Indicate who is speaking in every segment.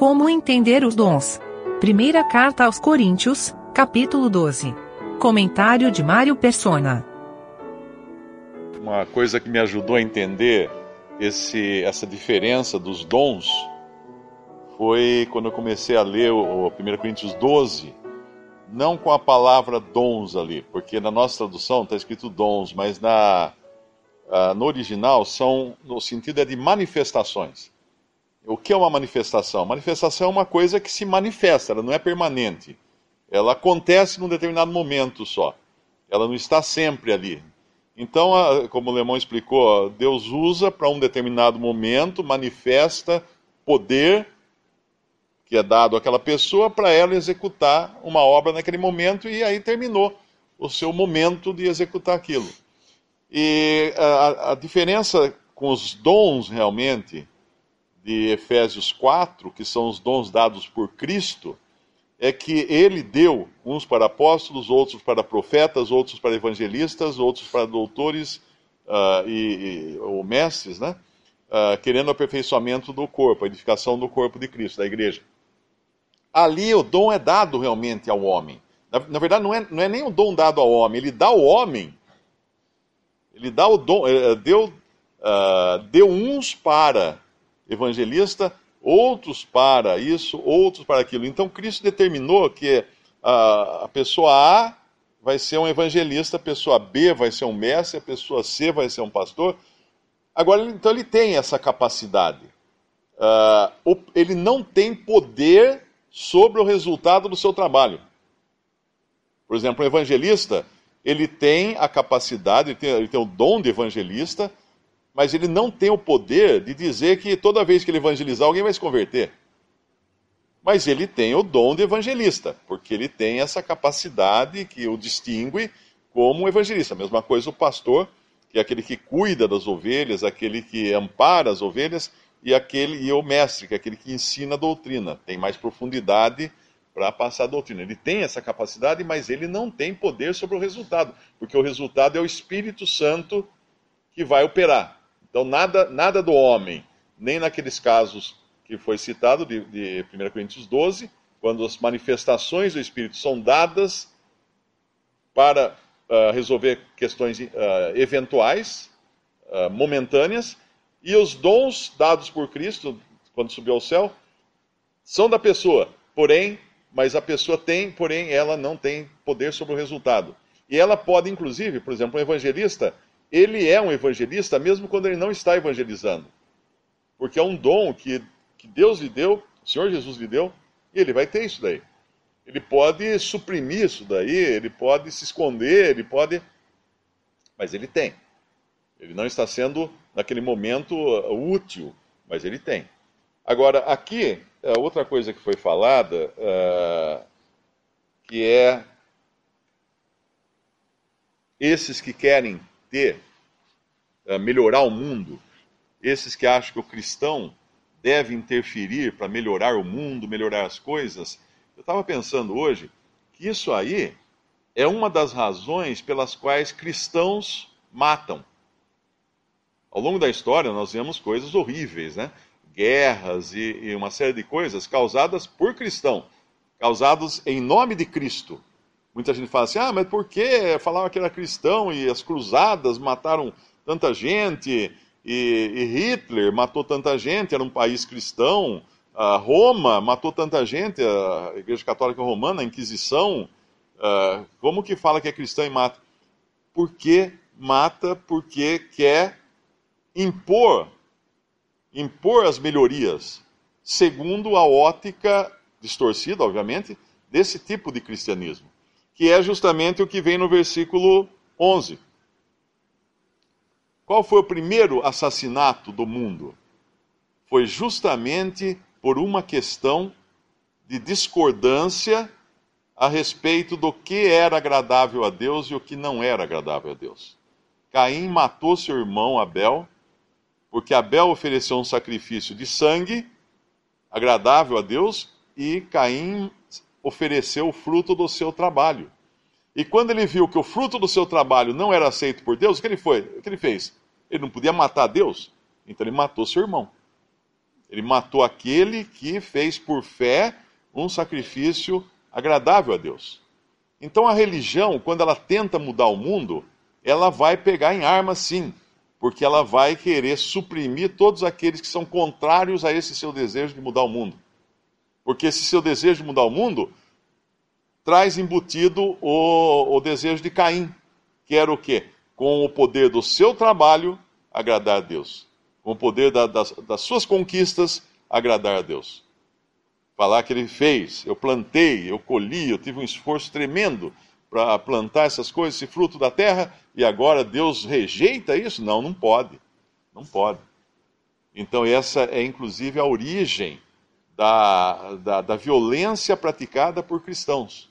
Speaker 1: Como entender os dons? Primeira carta aos Coríntios, capítulo 12. Comentário de Mário Persona.
Speaker 2: Uma coisa que me ajudou a entender esse, essa diferença dos dons foi quando eu comecei a ler o, o 1 Coríntios 12, não com a palavra dons ali, porque na nossa tradução está escrito dons, mas na, uh, no original são, no sentido é de manifestações. O que é uma manifestação? Manifestação é uma coisa que se manifesta, ela não é permanente. Ela acontece num determinado momento só. Ela não está sempre ali. Então, como o Lemão explicou, Deus usa para um determinado momento, manifesta poder que é dado àquela pessoa para ela executar uma obra naquele momento e aí terminou o seu momento de executar aquilo. E a, a diferença com os dons realmente de Efésios 4, que são os dons dados por Cristo, é que ele deu uns para apóstolos, outros para profetas, outros para evangelistas, outros para doutores uh, e, e, ou mestres, né? Uh, querendo o aperfeiçoamento do corpo, a edificação do corpo de Cristo, da igreja ali o dom é dado realmente ao homem. Na, na, verdade, não é, não é nem o dom dado ao homem, ele dá ao homem. Ele dá o dom, eh, deu, uh, deu uns para evangelista, outros para isso, outros para aquilo. Então Cristo determinou que uh, a pessoa A vai ser um evangelista, a pessoa B vai ser um mestre, a pessoa C vai ser um pastor. Agora, então ele tem essa capacidade. Uh, ele não tem poder sobre o resultado do seu trabalho. Por exemplo, o evangelista, ele tem a capacidade, ele tem, ele tem o dom de evangelista, mas ele não tem o poder de dizer que toda vez que ele evangelizar, alguém vai se converter. Mas ele tem o dom de evangelista, porque ele tem essa capacidade que o distingue como evangelista. Mesma coisa o pastor, que é aquele que cuida das ovelhas, aquele que ampara as ovelhas, e aquele e o mestre, que é aquele que ensina a doutrina, tem mais profundidade para passar a doutrina. Ele tem essa capacidade, mas ele não tem poder sobre o resultado, porque o resultado é o Espírito Santo que vai operar. Então nada, nada do homem, nem naqueles casos que foi citado de, de 1 Coríntios 12, quando as manifestações do Espírito são dadas para uh, resolver questões uh, eventuais, uh, momentâneas, e os dons dados por Cristo, quando subiu ao céu, são da pessoa, porém, mas a pessoa tem, porém, ela não tem poder sobre o resultado. E ela pode, inclusive, por exemplo, um evangelista, ele é um evangelista mesmo quando ele não está evangelizando. Porque é um dom que, que Deus lhe deu, o Senhor Jesus lhe deu, e ele vai ter isso daí. Ele pode suprimir isso daí, ele pode se esconder, ele pode. Mas ele tem. Ele não está sendo, naquele momento, útil, mas ele tem. Agora, aqui, uh, outra coisa que foi falada, uh, que é esses que querem uh, melhorar o mundo, esses que acham que o cristão deve interferir para melhorar o mundo, melhorar as coisas. Eu estava pensando hoje que isso aí é uma das razões pelas quais cristãos matam. Ao longo da história, nós vemos coisas horríveis, né? Guerras e, e uma série de coisas causadas por cristão, causados em nome de Cristo. Muita gente fala assim: ah, mas por que falava que era cristão e as cruzadas mataram tanta gente e, e Hitler matou tanta gente, era um país cristão, a Roma matou tanta gente, a Igreja Católica Romana, a Inquisição, uh, como que fala que é cristão e mata? Porque mata? Porque quer impor, impor as melhorias segundo a ótica distorcida, obviamente, desse tipo de cristianismo, que é justamente o que vem no versículo 11. Qual foi o primeiro assassinato do mundo? Foi justamente por uma questão de discordância a respeito do que era agradável a Deus e o que não era agradável a Deus. Caim matou seu irmão Abel porque Abel ofereceu um sacrifício de sangue agradável a Deus e Caim ofereceu o fruto do seu trabalho. E quando ele viu que o fruto do seu trabalho não era aceito por Deus, o que ele foi? O que ele fez? Ele não podia matar Deus, então ele matou seu irmão. Ele matou aquele que fez por fé um sacrifício agradável a Deus. Então a religião, quando ela tenta mudar o mundo, ela vai pegar em arma sim, porque ela vai querer suprimir todos aqueles que são contrários a esse seu desejo de mudar o mundo. Porque esse seu desejo de mudar o mundo traz embutido o, o desejo de Caim, que era o quê? Com o poder do seu trabalho, agradar a Deus. Com o poder da, das, das suas conquistas, agradar a Deus. Falar que ele fez, eu plantei, eu colhi, eu tive um esforço tremendo para plantar essas coisas, esse fruto da terra, e agora Deus rejeita isso? Não, não pode. Não pode. Então, essa é inclusive a origem da, da, da violência praticada por cristãos.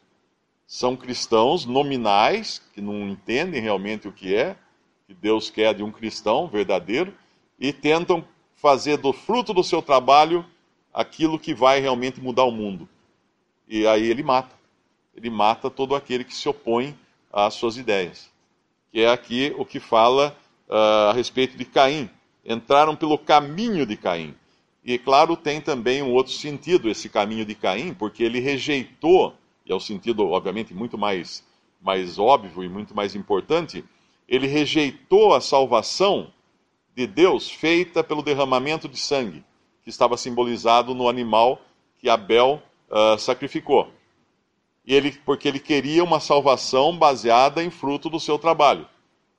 Speaker 2: São cristãos nominais, que não entendem realmente o que é, que Deus quer de um cristão verdadeiro, e tentam fazer do fruto do seu trabalho aquilo que vai realmente mudar o mundo. E aí ele mata ele mata todo aquele que se opõe às suas ideias. Que é aqui o que fala uh, a respeito de Caim. Entraram pelo caminho de Caim. E, claro, tem também um outro sentido esse caminho de Caim, porque ele rejeitou, e é o sentido, obviamente, muito mais, mais óbvio e muito mais importante, ele rejeitou a salvação de Deus feita pelo derramamento de sangue, que estava simbolizado no animal que Abel uh, sacrificou ele, porque ele queria uma salvação baseada em fruto do seu trabalho.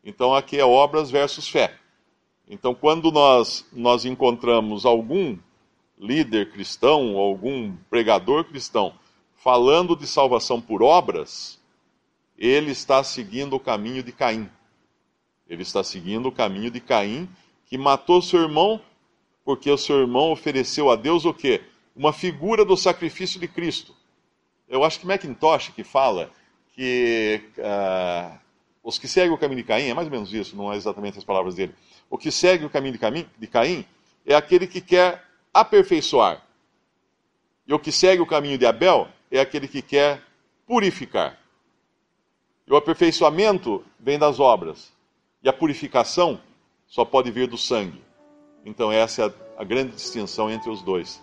Speaker 2: Então aqui é obras versus fé. Então quando nós, nós encontramos algum líder cristão, algum pregador cristão, falando de salvação por obras, ele está seguindo o caminho de Caim. Ele está seguindo o caminho de Caim, que matou seu irmão, porque o seu irmão ofereceu a Deus o quê? Uma figura do sacrifício de Cristo. Eu acho que Macintosh que fala que uh, os que seguem o caminho de Caim, é mais ou menos isso, não é exatamente as palavras dele. O que segue o caminho de, caminho, de Caim é aquele que quer aperfeiçoar. E o que segue o caminho de Abel é aquele que quer purificar. E o aperfeiçoamento vem das obras. E a purificação só pode vir do sangue. Então, essa é a grande distinção entre os dois.